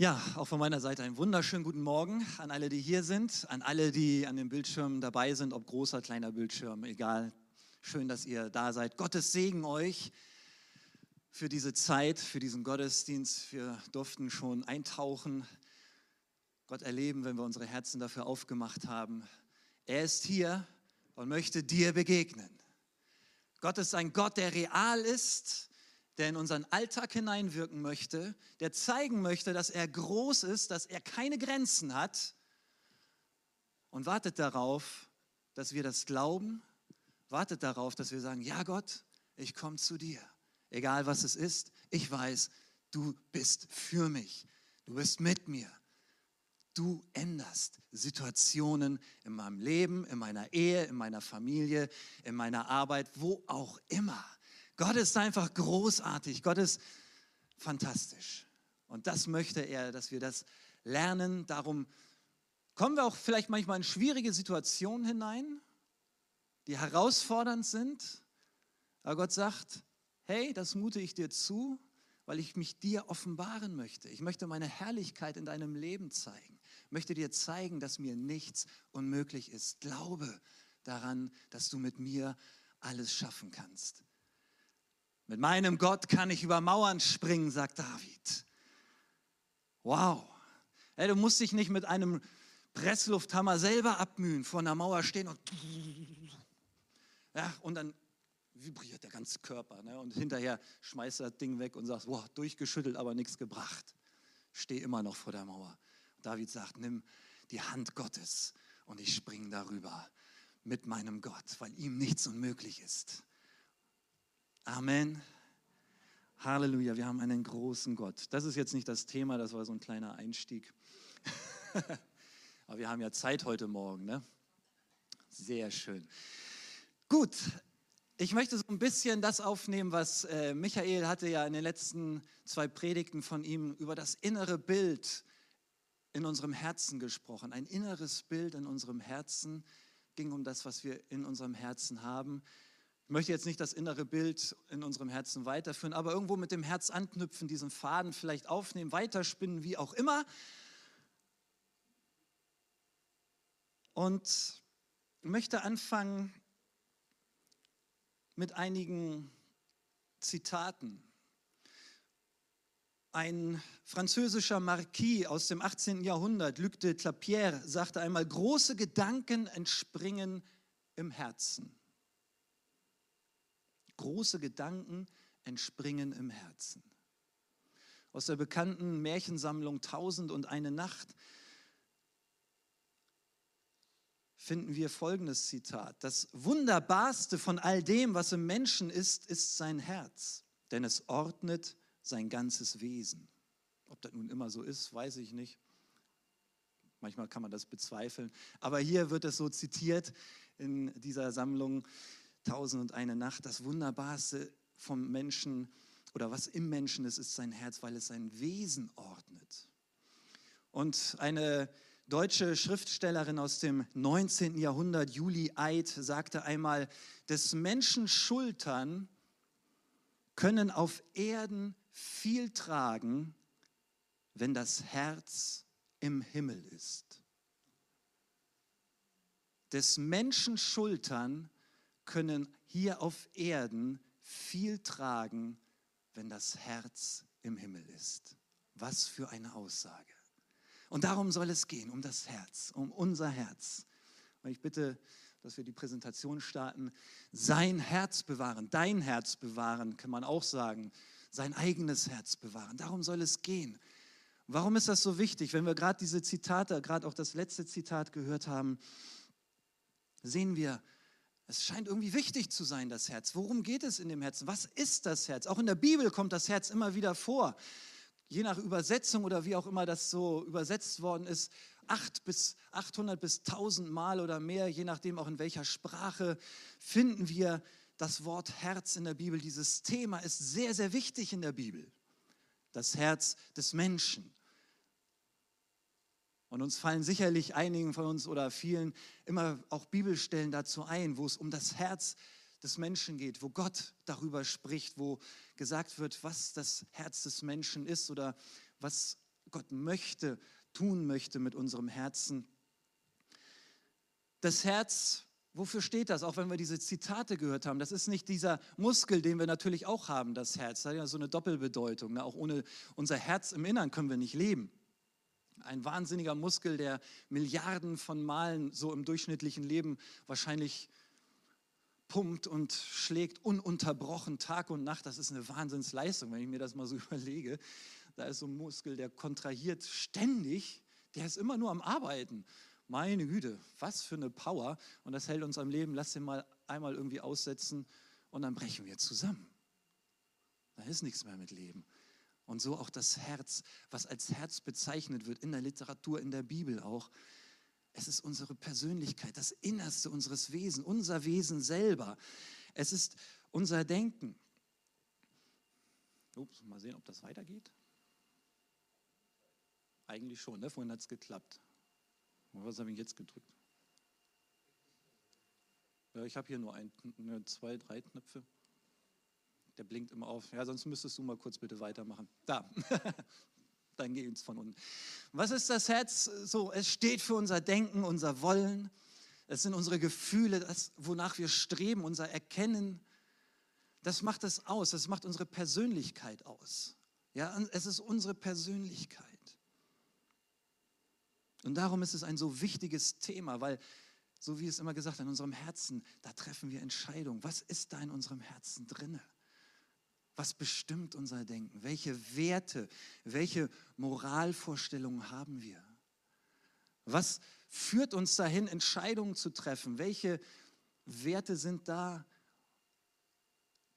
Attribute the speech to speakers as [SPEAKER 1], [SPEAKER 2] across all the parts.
[SPEAKER 1] Ja, auch von meiner Seite einen wunderschönen guten Morgen an alle, die hier sind, an alle, die an dem Bildschirm dabei sind, ob großer, kleiner Bildschirm, egal. Schön, dass ihr da seid. Gottes Segen euch für diese Zeit, für diesen Gottesdienst. Wir durften schon eintauchen, Gott erleben, wenn wir unsere Herzen dafür aufgemacht haben. Er ist hier und möchte dir begegnen. Gott ist ein Gott, der real ist, der in unseren Alltag hineinwirken möchte, der zeigen möchte, dass er groß ist, dass er keine Grenzen hat und wartet darauf, dass wir das glauben, wartet darauf, dass wir sagen, ja Gott, ich komme zu dir. Egal was es ist, ich weiß, du bist für mich, du bist mit mir. Du änderst Situationen in meinem Leben, in meiner Ehe, in meiner Familie, in meiner Arbeit, wo auch immer. Gott ist einfach großartig. Gott ist fantastisch. Und das möchte er, dass wir das lernen. Darum kommen wir auch vielleicht manchmal in schwierige Situationen hinein, die herausfordernd sind. Aber Gott sagt, hey, das mute ich dir zu, weil ich mich dir offenbaren möchte. Ich möchte meine Herrlichkeit in deinem Leben zeigen. Ich möchte dir zeigen, dass mir nichts unmöglich ist. Glaube daran, dass du mit mir alles schaffen kannst. Mit meinem Gott kann ich über Mauern springen, sagt David. Wow. Hey, du musst dich nicht mit einem Presslufthammer selber abmühen, vor einer Mauer stehen und, ja, und dann vibriert der ganze Körper. Ne? Und hinterher schmeißt das Ding weg und sagst, wow, durchgeschüttelt, aber nichts gebracht. Steh immer noch vor der Mauer. David sagt, nimm die Hand Gottes und ich springe darüber mit meinem Gott, weil ihm nichts unmöglich ist. Amen. Halleluja, wir haben einen großen Gott. Das ist jetzt nicht das Thema, das war so ein kleiner Einstieg. Aber wir haben ja Zeit heute Morgen, ne? Sehr schön. Gut, ich möchte so ein bisschen das aufnehmen, was äh, Michael hatte ja in den letzten zwei Predigten von ihm über das innere Bild in unserem Herzen gesprochen. Ein inneres Bild in unserem Herzen ging um das, was wir in unserem Herzen haben. Ich möchte jetzt nicht das innere Bild in unserem Herzen weiterführen, aber irgendwo mit dem Herz anknüpfen, diesen Faden vielleicht aufnehmen, weiterspinnen, wie auch immer. Und möchte anfangen mit einigen Zitaten. Ein französischer Marquis aus dem 18. Jahrhundert, Luc de Clapierre, sagte einmal, große Gedanken entspringen im Herzen. Große Gedanken entspringen im Herzen. Aus der bekannten Märchensammlung Tausend und eine Nacht finden wir folgendes Zitat. Das Wunderbarste von all dem, was im Menschen ist, ist sein Herz, denn es ordnet sein ganzes Wesen. Ob das nun immer so ist, weiß ich nicht. Manchmal kann man das bezweifeln. Aber hier wird es so zitiert in dieser Sammlung. Tausend und eine Nacht, das Wunderbarste vom Menschen oder was im Menschen ist, ist sein Herz, weil es sein Wesen ordnet. Und eine deutsche Schriftstellerin aus dem 19. Jahrhundert, Julie Eid, sagte einmal, des Menschen Schultern können auf Erden viel tragen, wenn das Herz im Himmel ist. Des Menschen Schultern können hier auf Erden viel tragen, wenn das Herz im Himmel ist. Was für eine Aussage. Und darum soll es gehen, um das Herz, um unser Herz. Und ich bitte, dass wir die Präsentation starten. Sein Herz bewahren, dein Herz bewahren, kann man auch sagen. Sein eigenes Herz bewahren. Darum soll es gehen. Warum ist das so wichtig? Wenn wir gerade diese Zitate, gerade auch das letzte Zitat gehört haben, sehen wir, es scheint irgendwie wichtig zu sein, das Herz. Worum geht es in dem Herzen? Was ist das Herz? Auch in der Bibel kommt das Herz immer wieder vor. Je nach Übersetzung oder wie auch immer das so übersetzt worden ist, 8 bis 800 bis 1000 Mal oder mehr, je nachdem auch in welcher Sprache, finden wir das Wort Herz in der Bibel. Dieses Thema ist sehr, sehr wichtig in der Bibel. Das Herz des Menschen. Und uns fallen sicherlich einigen von uns oder vielen immer auch Bibelstellen dazu ein, wo es um das Herz des Menschen geht, wo Gott darüber spricht, wo gesagt wird, was das Herz des Menschen ist oder was Gott möchte, tun möchte mit unserem Herzen. Das Herz, wofür steht das? Auch wenn wir diese Zitate gehört haben, das ist nicht dieser Muskel, den wir natürlich auch haben, das Herz. Das hat ja so eine Doppelbedeutung. Auch ohne unser Herz im Innern können wir nicht leben. Ein wahnsinniger Muskel, der Milliarden von Malen so im durchschnittlichen Leben wahrscheinlich pumpt und schlägt ununterbrochen Tag und Nacht. Das ist eine Wahnsinnsleistung, wenn ich mir das mal so überlege. Da ist so ein Muskel, der kontrahiert ständig, der ist immer nur am Arbeiten. Meine Güte, was für eine Power. Und das hält uns am Leben. Lass den mal einmal irgendwie aussetzen und dann brechen wir zusammen. Da ist nichts mehr mit Leben. Und so auch das Herz, was als Herz bezeichnet wird in der Literatur, in der Bibel auch. Es ist unsere Persönlichkeit, das Innerste unseres Wesens, unser Wesen selber. Es ist unser Denken. Ups, mal sehen, ob das weitergeht. Eigentlich schon, ne? vorhin hat es geklappt. Was habe ich jetzt gedrückt? Ja, ich habe hier nur ein, zwei, drei Knöpfe. Der blinkt immer auf. Ja, sonst müsstest du mal kurz bitte weitermachen. Da. Dann geht es von unten. Was ist das Herz? So, es steht für unser Denken, unser Wollen. Es sind unsere Gefühle, das, wonach wir streben, unser Erkennen. Das macht es aus. Das macht unsere Persönlichkeit aus. Ja, es ist unsere Persönlichkeit. Und darum ist es ein so wichtiges Thema, weil, so wie es immer gesagt, in unserem Herzen, da treffen wir Entscheidungen. Was ist da in unserem Herzen drinne? Was bestimmt unser Denken? Welche Werte, welche Moralvorstellungen haben wir? Was führt uns dahin, Entscheidungen zu treffen? Welche Werte sind da,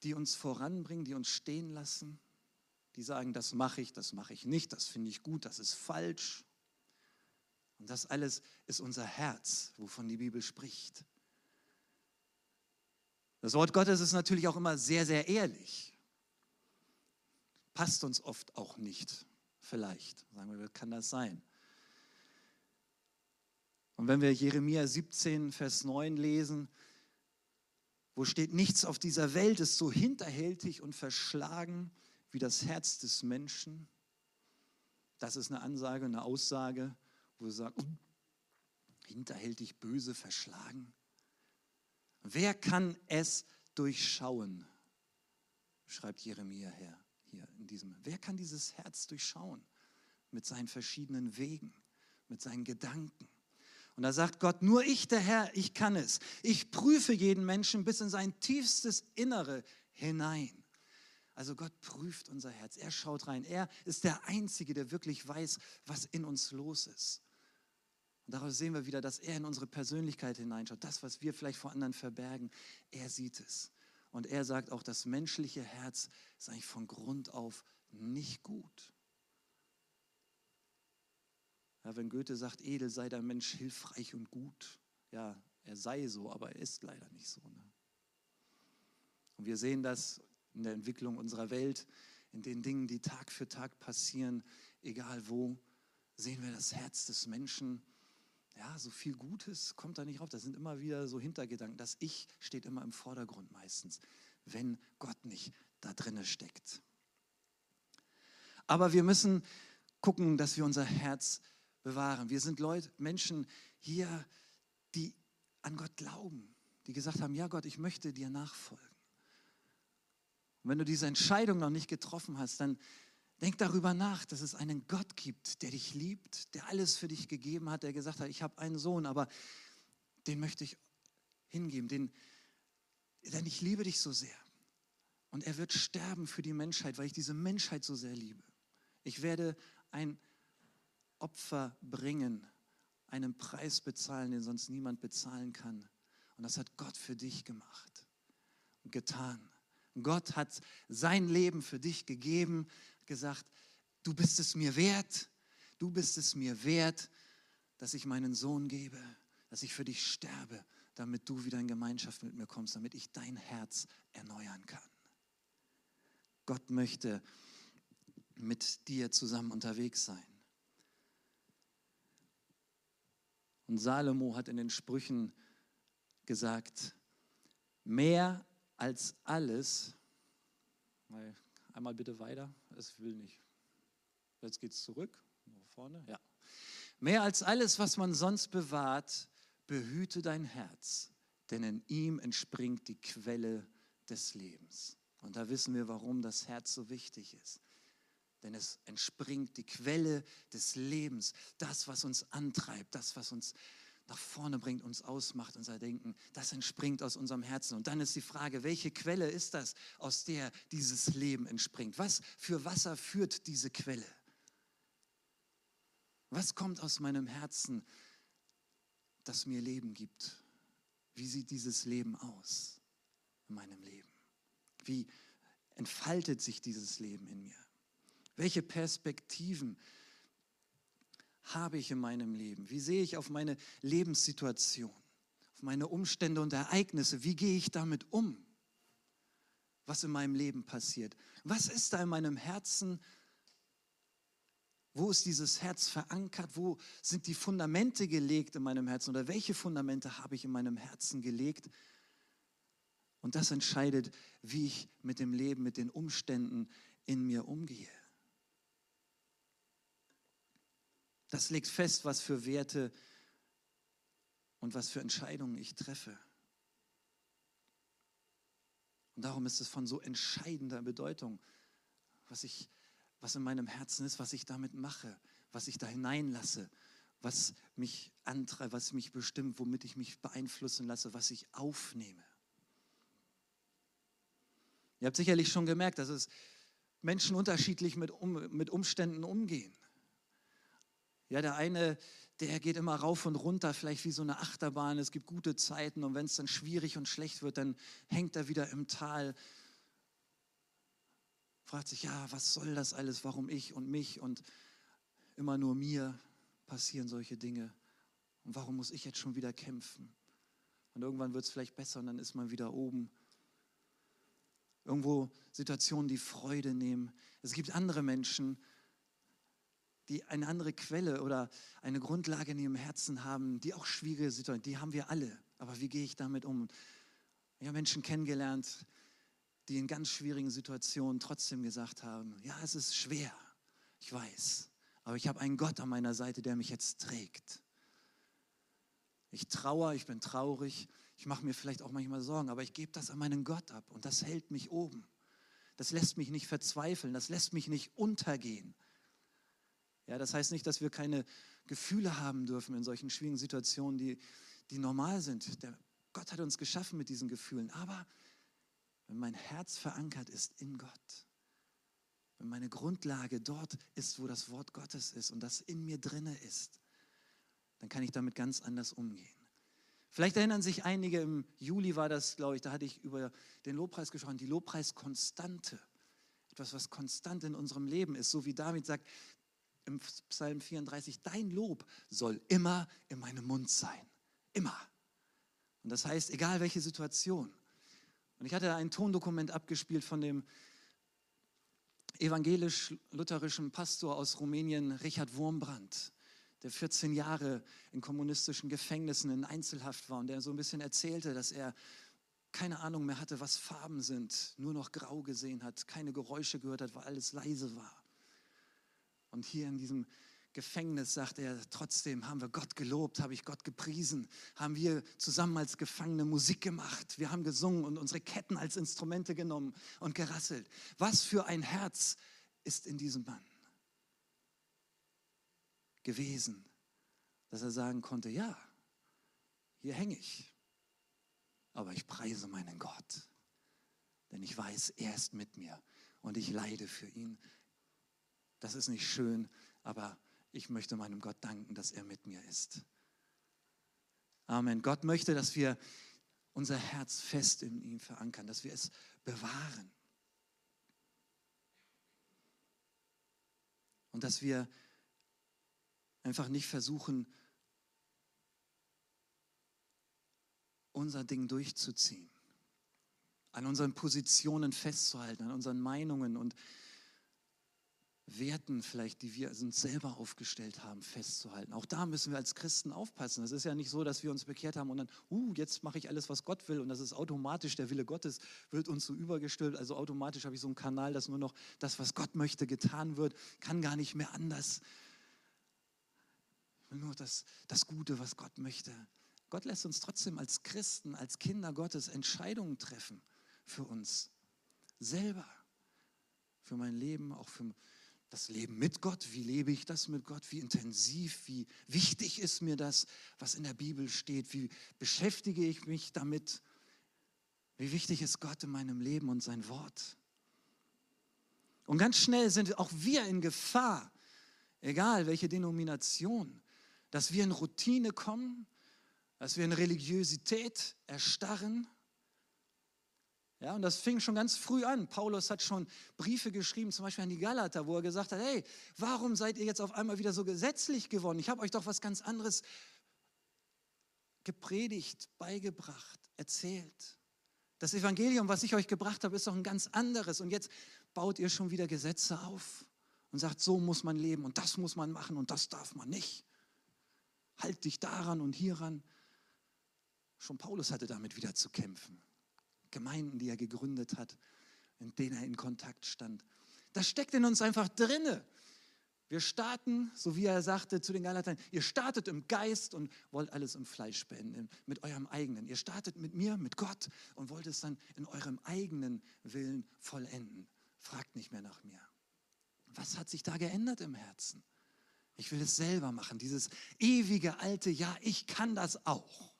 [SPEAKER 1] die uns voranbringen, die uns stehen lassen? Die sagen, das mache ich, das mache ich nicht, das finde ich gut, das ist falsch. Und das alles ist unser Herz, wovon die Bibel spricht. Das Wort Gottes ist natürlich auch immer sehr, sehr ehrlich. Passt uns oft auch nicht, vielleicht. Sagen wir, kann das sein? Und wenn wir Jeremia 17, Vers 9 lesen, wo steht, nichts auf dieser Welt ist so hinterhältig und verschlagen wie das Herz des Menschen. Das ist eine Ansage, eine Aussage wo sie sagt, hinterhältig böse verschlagen. Wer kann es durchschauen? Schreibt Jeremia her, hier in diesem. Wer kann dieses Herz durchschauen? Mit seinen verschiedenen Wegen, mit seinen Gedanken. Und da sagt Gott, nur ich, der Herr, ich kann es. Ich prüfe jeden Menschen bis in sein tiefstes Innere hinein. Also Gott prüft unser Herz, er schaut rein. Er ist der Einzige, der wirklich weiß, was in uns los ist. Und daraus sehen wir wieder, dass er in unsere Persönlichkeit hineinschaut. Das, was wir vielleicht vor anderen verbergen, er sieht es. Und er sagt auch, das menschliche Herz ist eigentlich von Grund auf nicht gut. Ja, wenn Goethe sagt, edel sei der Mensch hilfreich und gut, ja, er sei so, aber er ist leider nicht so. Ne? Und wir sehen das in der Entwicklung unserer Welt, in den Dingen, die Tag für Tag passieren, egal wo, sehen wir das Herz des Menschen ja, so viel Gutes kommt da nicht rauf. Das sind immer wieder so Hintergedanken. Das Ich steht immer im Vordergrund meistens, wenn Gott nicht da drinne steckt. Aber wir müssen gucken, dass wir unser Herz bewahren. Wir sind Leute, Menschen hier, die an Gott glauben, die gesagt haben, ja Gott, ich möchte dir nachfolgen. Und wenn du diese Entscheidung noch nicht getroffen hast, dann Denk darüber nach, dass es einen Gott gibt, der dich liebt, der alles für dich gegeben hat, der gesagt hat, ich habe einen Sohn, aber den möchte ich hingeben, den, denn ich liebe dich so sehr. Und er wird sterben für die Menschheit, weil ich diese Menschheit so sehr liebe. Ich werde ein Opfer bringen, einen Preis bezahlen, den sonst niemand bezahlen kann. Und das hat Gott für dich gemacht und getan. Gott hat sein Leben für dich gegeben, gesagt, du bist es mir wert, du bist es mir wert, dass ich meinen Sohn gebe, dass ich für dich sterbe, damit du wieder in Gemeinschaft mit mir kommst, damit ich dein Herz erneuern kann. Gott möchte mit dir zusammen unterwegs sein. Und Salomo hat in den Sprüchen gesagt, mehr als alles, einmal bitte weiter, es will nicht. Jetzt geht es zurück, vorne, ja. Mehr als alles, was man sonst bewahrt, behüte dein Herz, denn in ihm entspringt die Quelle des Lebens. Und da wissen wir, warum das Herz so wichtig ist. Denn es entspringt die Quelle des Lebens, das, was uns antreibt, das, was uns nach vorne bringt, uns ausmacht, unser Denken, das entspringt aus unserem Herzen. Und dann ist die Frage, welche Quelle ist das, aus der dieses Leben entspringt? Was für Wasser führt diese Quelle? Was kommt aus meinem Herzen, das mir Leben gibt? Wie sieht dieses Leben aus in meinem Leben? Wie entfaltet sich dieses Leben in mir? Welche Perspektiven habe ich in meinem Leben? Wie sehe ich auf meine Lebenssituation, auf meine Umstände und Ereignisse? Wie gehe ich damit um? Was in meinem Leben passiert? Was ist da in meinem Herzen? Wo ist dieses Herz verankert? Wo sind die Fundamente gelegt in meinem Herzen? Oder welche Fundamente habe ich in meinem Herzen gelegt? Und das entscheidet, wie ich mit dem Leben, mit den Umständen in mir umgehe. Das legt fest, was für Werte und was für Entscheidungen ich treffe. Und darum ist es von so entscheidender Bedeutung, was, ich, was in meinem Herzen ist, was ich damit mache, was ich da hineinlasse, was mich antreibt, was mich bestimmt, womit ich mich beeinflussen lasse, was ich aufnehme. Ihr habt sicherlich schon gemerkt, dass es Menschen unterschiedlich mit, um, mit Umständen umgehen. Ja, der eine, der geht immer rauf und runter, vielleicht wie so eine Achterbahn. Es gibt gute Zeiten und wenn es dann schwierig und schlecht wird, dann hängt er wieder im Tal. Fragt sich, ja, was soll das alles? Warum ich und mich und immer nur mir passieren solche Dinge? Und warum muss ich jetzt schon wieder kämpfen? Und irgendwann wird es vielleicht besser und dann ist man wieder oben irgendwo Situationen, die Freude nehmen. Es gibt andere Menschen, die eine andere Quelle oder eine Grundlage in ihrem Herzen haben, die auch schwierige Situationen, die haben wir alle. Aber wie gehe ich damit um? Ich habe Menschen kennengelernt, die in ganz schwierigen Situationen trotzdem gesagt haben, ja, es ist schwer, ich weiß, aber ich habe einen Gott an meiner Seite, der mich jetzt trägt. Ich trauere, ich bin traurig, ich mache mir vielleicht auch manchmal Sorgen, aber ich gebe das an meinen Gott ab und das hält mich oben. Das lässt mich nicht verzweifeln, das lässt mich nicht untergehen. Ja, das heißt nicht, dass wir keine Gefühle haben dürfen in solchen schwierigen Situationen, die, die normal sind. Der Gott hat uns geschaffen mit diesen Gefühlen. Aber wenn mein Herz verankert ist in Gott, wenn meine Grundlage dort ist, wo das Wort Gottes ist und das in mir drinne ist, dann kann ich damit ganz anders umgehen. Vielleicht erinnern sich einige, im Juli war das, glaube ich, da hatte ich über den Lobpreis gesprochen, die Lobpreiskonstante. Etwas, was konstant in unserem Leben ist. So wie David sagt im Psalm 34, dein Lob soll immer in meinem Mund sein. Immer. Und das heißt, egal welche Situation. Und ich hatte ein Tondokument abgespielt von dem evangelisch-lutherischen Pastor aus Rumänien, Richard Wurmbrand der 14 Jahre in kommunistischen Gefängnissen in Einzelhaft war und der so ein bisschen erzählte, dass er keine Ahnung mehr hatte, was Farben sind, nur noch grau gesehen hat, keine Geräusche gehört hat, weil alles leise war. Und hier in diesem Gefängnis sagt er, trotzdem haben wir Gott gelobt, habe ich Gott gepriesen, haben wir zusammen als Gefangene Musik gemacht, wir haben gesungen und unsere Ketten als Instrumente genommen und gerasselt. Was für ein Herz ist in diesem Mann gewesen, dass er sagen konnte, ja, hier hänge ich, aber ich preise meinen Gott, denn ich weiß, er ist mit mir und ich leide für ihn. Das ist nicht schön, aber ich möchte meinem Gott danken, dass er mit mir ist. Amen. Gott möchte, dass wir unser Herz fest in ihm verankern, dass wir es bewahren. Und dass wir einfach nicht versuchen, unser Ding durchzuziehen, an unseren Positionen festzuhalten, an unseren Meinungen und Werten vielleicht, die wir uns selber aufgestellt haben, festzuhalten. Auch da müssen wir als Christen aufpassen. Es ist ja nicht so, dass wir uns bekehrt haben und dann, uh, jetzt mache ich alles, was Gott will und das ist automatisch, der Wille Gottes wird uns so übergestülpt. Also automatisch habe ich so einen Kanal, dass nur noch das, was Gott möchte, getan wird, kann gar nicht mehr anders. Nur das, das Gute, was Gott möchte. Gott lässt uns trotzdem als Christen, als Kinder Gottes Entscheidungen treffen für uns selber, für mein Leben, auch für das Leben mit Gott. Wie lebe ich das mit Gott? Wie intensiv, wie wichtig ist mir das, was in der Bibel steht? Wie beschäftige ich mich damit? Wie wichtig ist Gott in meinem Leben und sein Wort? Und ganz schnell sind auch wir in Gefahr, egal welche Denomination, dass wir in Routine kommen, dass wir in Religiosität erstarren ja, und das fing schon ganz früh an. Paulus hat schon Briefe geschrieben, zum Beispiel an die Galater, wo er gesagt hat, hey, warum seid ihr jetzt auf einmal wieder so gesetzlich geworden? Ich habe euch doch was ganz anderes gepredigt, beigebracht, erzählt. Das Evangelium, was ich euch gebracht habe, ist doch ein ganz anderes. Und jetzt baut ihr schon wieder Gesetze auf und sagt, so muss man leben und das muss man machen und das darf man nicht. Halt dich daran und hieran. Schon Paulus hatte damit wieder zu kämpfen. Gemeinden, die er gegründet hat, in denen er in Kontakt stand. Das steckt in uns einfach drinne. Wir starten, so wie er sagte zu den Galatern, ihr startet im Geist und wollt alles im Fleisch beenden, mit eurem eigenen. Ihr startet mit mir, mit Gott und wollt es dann in eurem eigenen Willen vollenden. Fragt nicht mehr nach mir. Was hat sich da geändert im Herzen? Ich will es selber machen, dieses ewige alte Ja, ich kann das auch.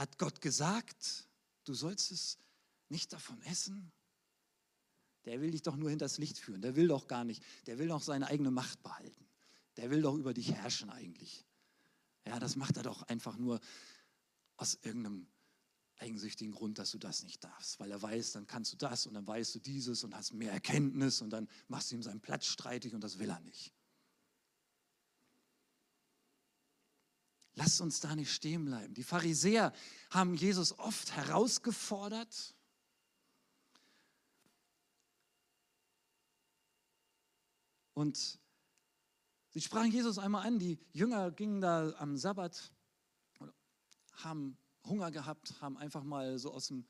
[SPEAKER 1] Hat Gott gesagt, du sollst es nicht davon essen? Der will dich doch nur hinters Licht führen. Der will doch gar nicht. Der will doch seine eigene Macht behalten. Der will doch über dich herrschen eigentlich. Ja, das macht er doch einfach nur aus irgendeinem eigensüchtigen Grund, dass du das nicht darfst. Weil er weiß, dann kannst du das und dann weißt du dieses und hast mehr Erkenntnis und dann machst du ihm seinen Platz streitig und das will er nicht. Lasst uns da nicht stehen bleiben. Die Pharisäer haben Jesus oft herausgefordert. Und sie sprachen Jesus einmal an. Die Jünger gingen da am Sabbat, haben Hunger gehabt, haben einfach mal so aus dem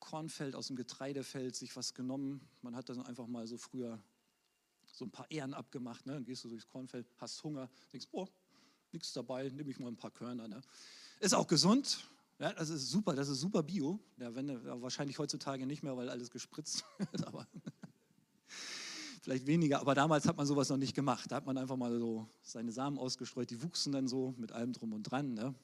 [SPEAKER 1] Kornfeld, aus dem Getreidefeld sich was genommen. Man hat dann einfach mal so früher so ein paar Ehren abgemacht. Ne? Dann gehst du durchs Kornfeld, hast Hunger, denkst, oh, nichts dabei, nehme ich mal ein paar Körner. Ne? Ist auch gesund, ja, das ist super, das ist super Bio. Ja, wenn, ja, wahrscheinlich heutzutage nicht mehr, weil alles gespritzt wird, aber vielleicht weniger. Aber damals hat man sowas noch nicht gemacht. Da hat man einfach mal so seine Samen ausgestreut, die wuchsen dann so mit allem drum und dran. Ne?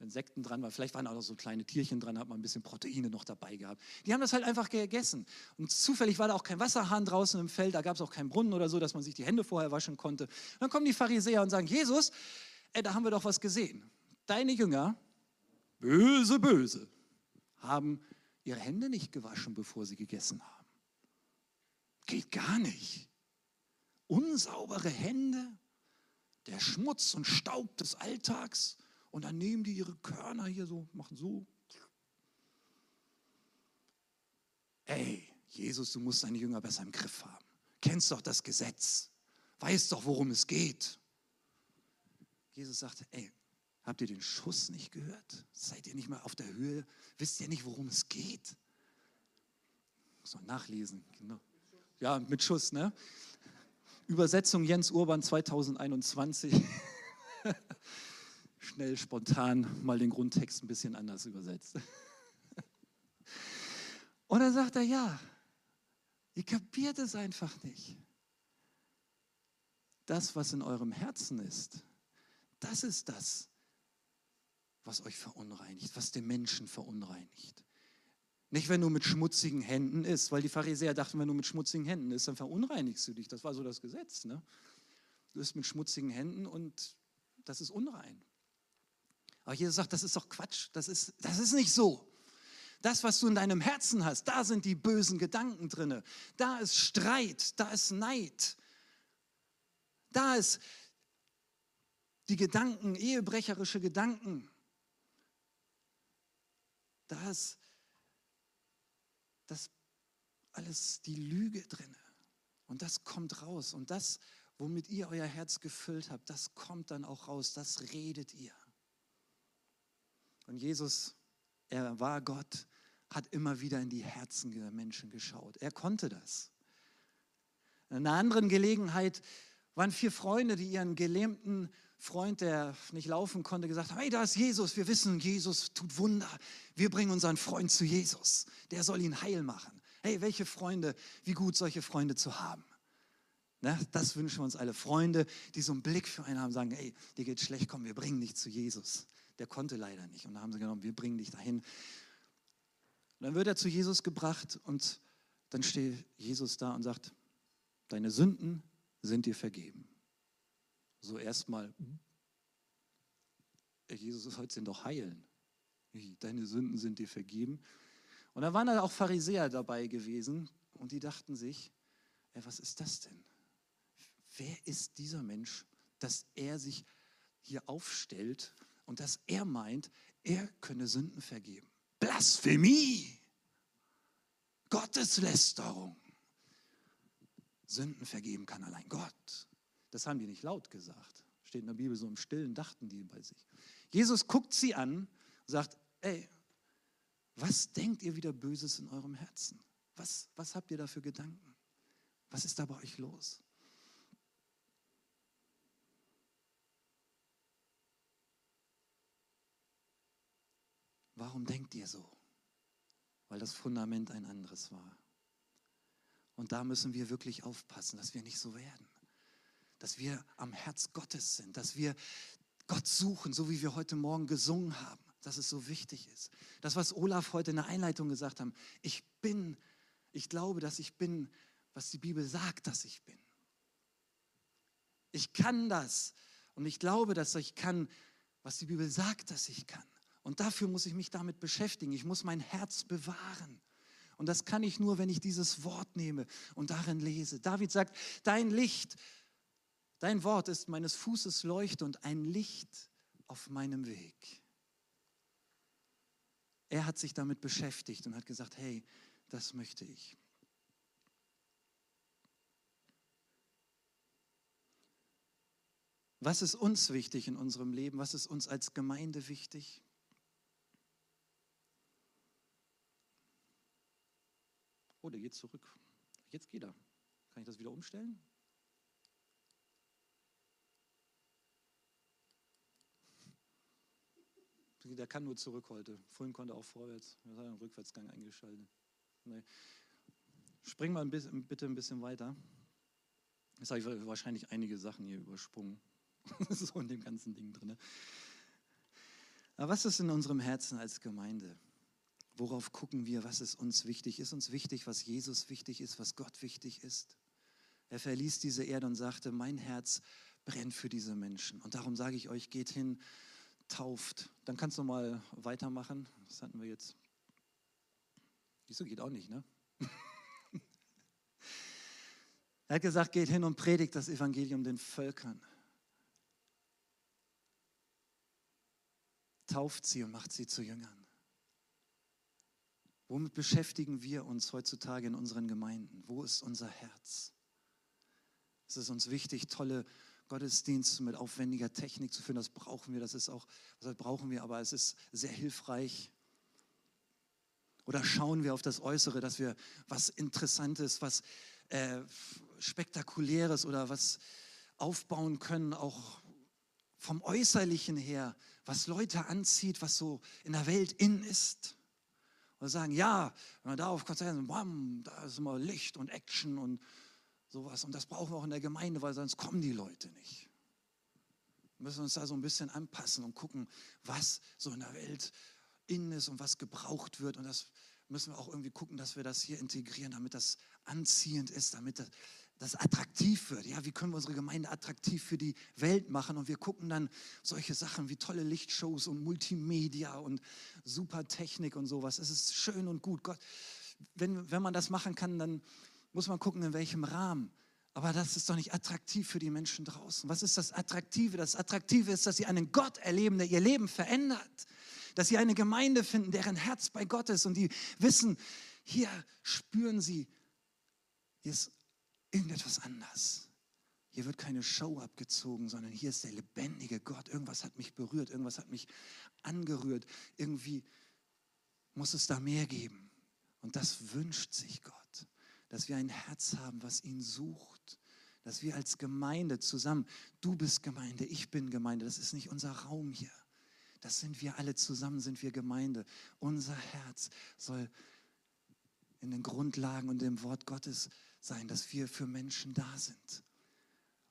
[SPEAKER 1] Insekten dran war, vielleicht waren auch noch so kleine Tierchen dran, hat man ein bisschen Proteine noch dabei gehabt. Die haben das halt einfach gegessen. Und zufällig war da auch kein Wasserhahn draußen im Feld, da gab es auch keinen Brunnen oder so, dass man sich die Hände vorher waschen konnte. Und dann kommen die Pharisäer und sagen, Jesus, ey, da haben wir doch was gesehen. Deine Jünger, böse, böse, haben ihre Hände nicht gewaschen, bevor sie gegessen haben. Geht gar nicht. Unsaubere Hände, der Schmutz und Staub des Alltags und dann nehmen die ihre Körner hier so, machen so. Ey, Jesus, du musst deine Jünger besser im Griff haben. Kennst doch das Gesetz. Weißt doch, worum es geht. Jesus sagte, ey, habt ihr den Schuss nicht gehört? Seid ihr nicht mal auf der Höhe? Wisst ihr nicht, worum es geht? Muss man nachlesen, genau. Ja, mit Schuss, ne? Übersetzung Jens Urban 2021. Schnell, spontan mal den Grundtext ein bisschen anders übersetzt. Und dann sagt er, ja, ihr kapiert es einfach nicht. Das, was in eurem Herzen ist, das ist das, was euch verunreinigt, was den Menschen verunreinigt. Nicht, wenn du mit schmutzigen Händen isst, weil die Pharisäer dachten, wenn du mit schmutzigen Händen isst, dann verunreinigst du dich. Das war so das Gesetz. Ne? Du isst mit schmutzigen Händen und das ist unrein. Aber Jesus sagt, das ist doch Quatsch, das ist, das ist nicht so. Das, was du in deinem Herzen hast, da sind die bösen Gedanken drin. Da ist Streit, da ist Neid. Da ist die Gedanken, ehebrecherische Gedanken. Da ist das alles die Lüge drin. Und das kommt raus. Und das, womit ihr euer Herz gefüllt habt, das kommt dann auch raus. Das redet ihr. Und Jesus, er war Gott, hat immer wieder in die Herzen der Menschen geschaut. Er konnte das. In einer anderen Gelegenheit waren vier Freunde, die ihren gelähmten Freund, der nicht laufen konnte, gesagt hey, da ist Jesus, wir wissen, Jesus tut Wunder. Wir bringen unseren Freund zu Jesus, der soll ihn heil machen. Hey, welche Freunde, wie gut solche Freunde zu haben. Ne, das wünschen wir uns alle. Freunde, die so einen Blick für einen haben, sagen, hey, dir geht schlecht, komm, wir bringen dich zu Jesus. Der konnte leider nicht. Und da haben sie genommen, wir bringen dich dahin. Und dann wird er zu Jesus gebracht und dann steht Jesus da und sagt, deine Sünden sind dir vergeben. So erstmal, Jesus heute doch heilen. Deine Sünden sind dir vergeben. Und da waren da auch Pharisäer dabei gewesen und die dachten sich, ey, was ist das denn? Wer ist dieser Mensch, dass er sich hier aufstellt und dass er meint, er könne Sünden vergeben? Blasphemie! Gotteslästerung! Sünden vergeben kann allein Gott. Das haben die nicht laut gesagt. Steht in der Bibel so im Stillen, dachten die bei sich. Jesus guckt sie an und sagt, ey, was denkt ihr wieder Böses in eurem Herzen? Was, was habt ihr da für Gedanken? Was ist da bei euch los? Warum denkt ihr so? Weil das Fundament ein anderes war. Und da müssen wir wirklich aufpassen, dass wir nicht so werden dass wir am Herz Gottes sind, dass wir Gott suchen, so wie wir heute Morgen gesungen haben, dass es so wichtig ist. Das, was Olaf heute in der Einleitung gesagt hat, ich bin, ich glaube, dass ich bin, was die Bibel sagt, dass ich bin. Ich kann das und ich glaube, dass ich kann, was die Bibel sagt, dass ich kann. Und dafür muss ich mich damit beschäftigen. Ich muss mein Herz bewahren. Und das kann ich nur, wenn ich dieses Wort nehme und darin lese. David sagt, dein Licht Dein Wort ist meines Fußes Leuchte und ein Licht auf meinem Weg. Er hat sich damit beschäftigt und hat gesagt, hey, das möchte ich. Was ist uns wichtig in unserem Leben? Was ist uns als Gemeinde wichtig? Oh, der geht zurück. Jetzt geht er. Kann ich das wieder umstellen? Der kann nur zurück heute. Vorhin konnte er auch vorwärts. Er hat einen Rückwärtsgang eingeschaltet. Nee. Spring mal ein bisschen, bitte ein bisschen weiter. Jetzt habe ich wahrscheinlich einige Sachen hier übersprungen. so in dem ganzen Ding drin. Aber was ist in unserem Herzen als Gemeinde? Worauf gucken wir? Was ist uns wichtig? Ist uns wichtig, was Jesus wichtig ist, was Gott wichtig ist? Er verließ diese Erde und sagte, mein Herz brennt für diese Menschen. Und darum sage ich euch, geht hin tauft. Dann kannst du mal weitermachen. Das hatten wir jetzt. Wieso geht auch nicht, ne? er hat gesagt, geht hin und predigt das Evangelium den Völkern. Tauft sie und macht sie zu Jüngern. Womit beschäftigen wir uns heutzutage in unseren Gemeinden? Wo ist unser Herz? Es ist uns wichtig, tolle Gottesdienst mit aufwendiger Technik zu führen. Das brauchen wir, das ist auch, das brauchen wir, aber es ist sehr hilfreich. Oder schauen wir auf das Äußere, dass wir was Interessantes, was äh, Spektakuläres oder was aufbauen können, auch vom Äußerlichen her, was Leute anzieht, was so in der Welt in ist. Und sagen, ja, wenn man da auf Konzerten, bam, da ist immer Licht und Action und sowas. Und das brauchen wir auch in der Gemeinde, weil sonst kommen die Leute nicht. Wir müssen uns da so ein bisschen anpassen und gucken, was so in der Welt innen ist und was gebraucht wird. Und das müssen wir auch irgendwie gucken, dass wir das hier integrieren, damit das anziehend ist, damit das, das attraktiv wird. Ja, wie können wir unsere Gemeinde attraktiv für die Welt machen? Und wir gucken dann solche Sachen wie tolle Lichtshows und Multimedia und super Technik und sowas. Es ist schön und gut. Gott, wenn, wenn man das machen kann, dann muss man gucken, in welchem Rahmen. Aber das ist doch nicht attraktiv für die Menschen draußen. Was ist das Attraktive? Das Attraktive ist, dass sie einen Gott erleben, der ihr Leben verändert. Dass sie eine Gemeinde finden, deren Herz bei Gott ist und die wissen, hier spüren sie, hier ist irgendetwas anders. Hier wird keine Show abgezogen, sondern hier ist der lebendige Gott. Irgendwas hat mich berührt, irgendwas hat mich angerührt. Irgendwie muss es da mehr geben. Und das wünscht sich Gott, dass wir ein Herz haben, was ihn sucht. Dass wir als Gemeinde zusammen, du bist Gemeinde, ich bin Gemeinde, das ist nicht unser Raum hier. Das sind wir alle zusammen, sind wir Gemeinde. Unser Herz soll in den Grundlagen und dem Wort Gottes sein, dass wir für Menschen da sind.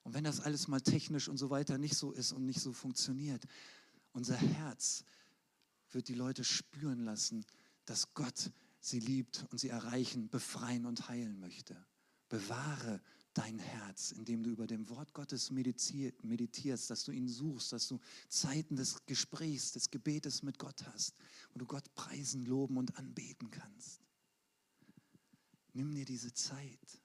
[SPEAKER 1] Und wenn das alles mal technisch und so weiter nicht so ist und nicht so funktioniert, unser Herz wird die Leute spüren lassen, dass Gott sie liebt und sie erreichen, befreien und heilen möchte. Bewahre dein Herz, indem du über dem Wort Gottes meditierst, dass du ihn suchst, dass du Zeiten des Gesprächs, des Gebetes mit Gott hast, wo du Gott preisen, loben und anbeten kannst. Nimm dir diese Zeit.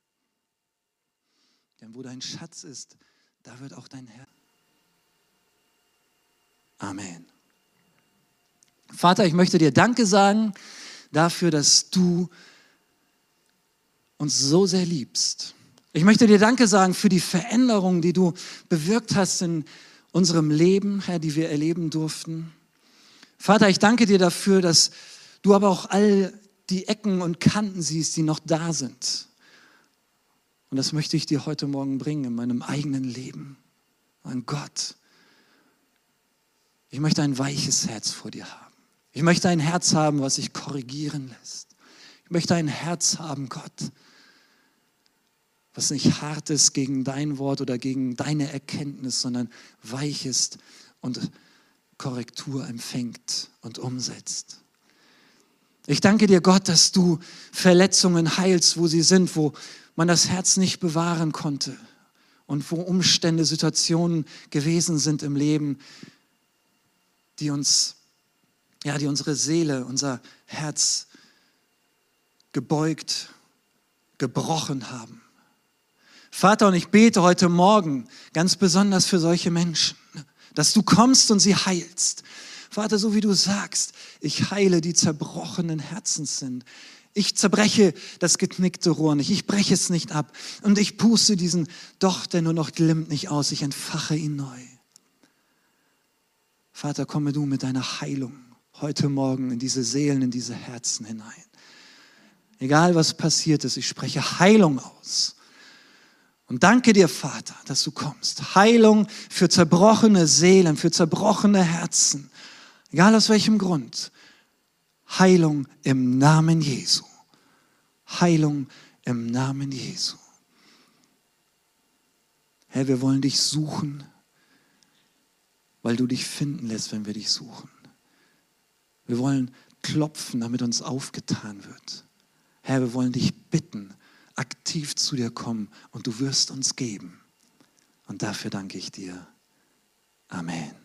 [SPEAKER 1] Denn wo dein Schatz ist, da wird auch dein Herz. Amen. Vater, ich möchte dir Danke sagen dafür, dass du uns so sehr liebst ich möchte dir Danke sagen für die Veränderung, die du bewirkt hast in unserem Leben, Herr, die wir erleben durften. Vater, ich danke dir dafür, dass du aber auch all die Ecken und Kanten siehst, die noch da sind. Und das möchte ich dir heute Morgen bringen in meinem eigenen Leben. Mein Gott, ich möchte ein weiches Herz vor dir haben. Ich möchte ein Herz haben, was sich korrigieren lässt. Ich möchte ein Herz haben, Gott, was nicht hart ist gegen dein Wort oder gegen deine Erkenntnis, sondern weich ist und Korrektur empfängt und umsetzt. Ich danke dir, Gott, dass du Verletzungen heilst, wo sie sind, wo man das Herz nicht bewahren konnte und wo Umstände, Situationen gewesen sind im Leben, die uns, ja, die unsere Seele, unser Herz gebeugt, gebrochen haben. Vater, und ich bete heute Morgen ganz besonders für solche Menschen, dass du kommst und sie heilst. Vater, so wie du sagst, ich heile die zerbrochenen Herzens sind. Ich zerbreche das geknickte Rohr nicht, ich breche es nicht ab und ich puste diesen Doch, der nur noch glimmt, nicht aus, ich entfache ihn neu. Vater, komme du mit deiner Heilung heute Morgen in diese Seelen, in diese Herzen hinein. Egal was passiert ist, ich spreche Heilung aus. Und danke dir, Vater, dass du kommst. Heilung für zerbrochene Seelen, für zerbrochene Herzen. Egal aus welchem Grund. Heilung im Namen Jesu. Heilung im Namen Jesu. Herr, wir wollen dich suchen, weil du dich finden lässt, wenn wir dich suchen. Wir wollen klopfen, damit uns aufgetan wird. Herr, wir wollen dich bitten, aktiv zu dir kommen und du wirst uns geben. Und dafür danke ich dir. Amen.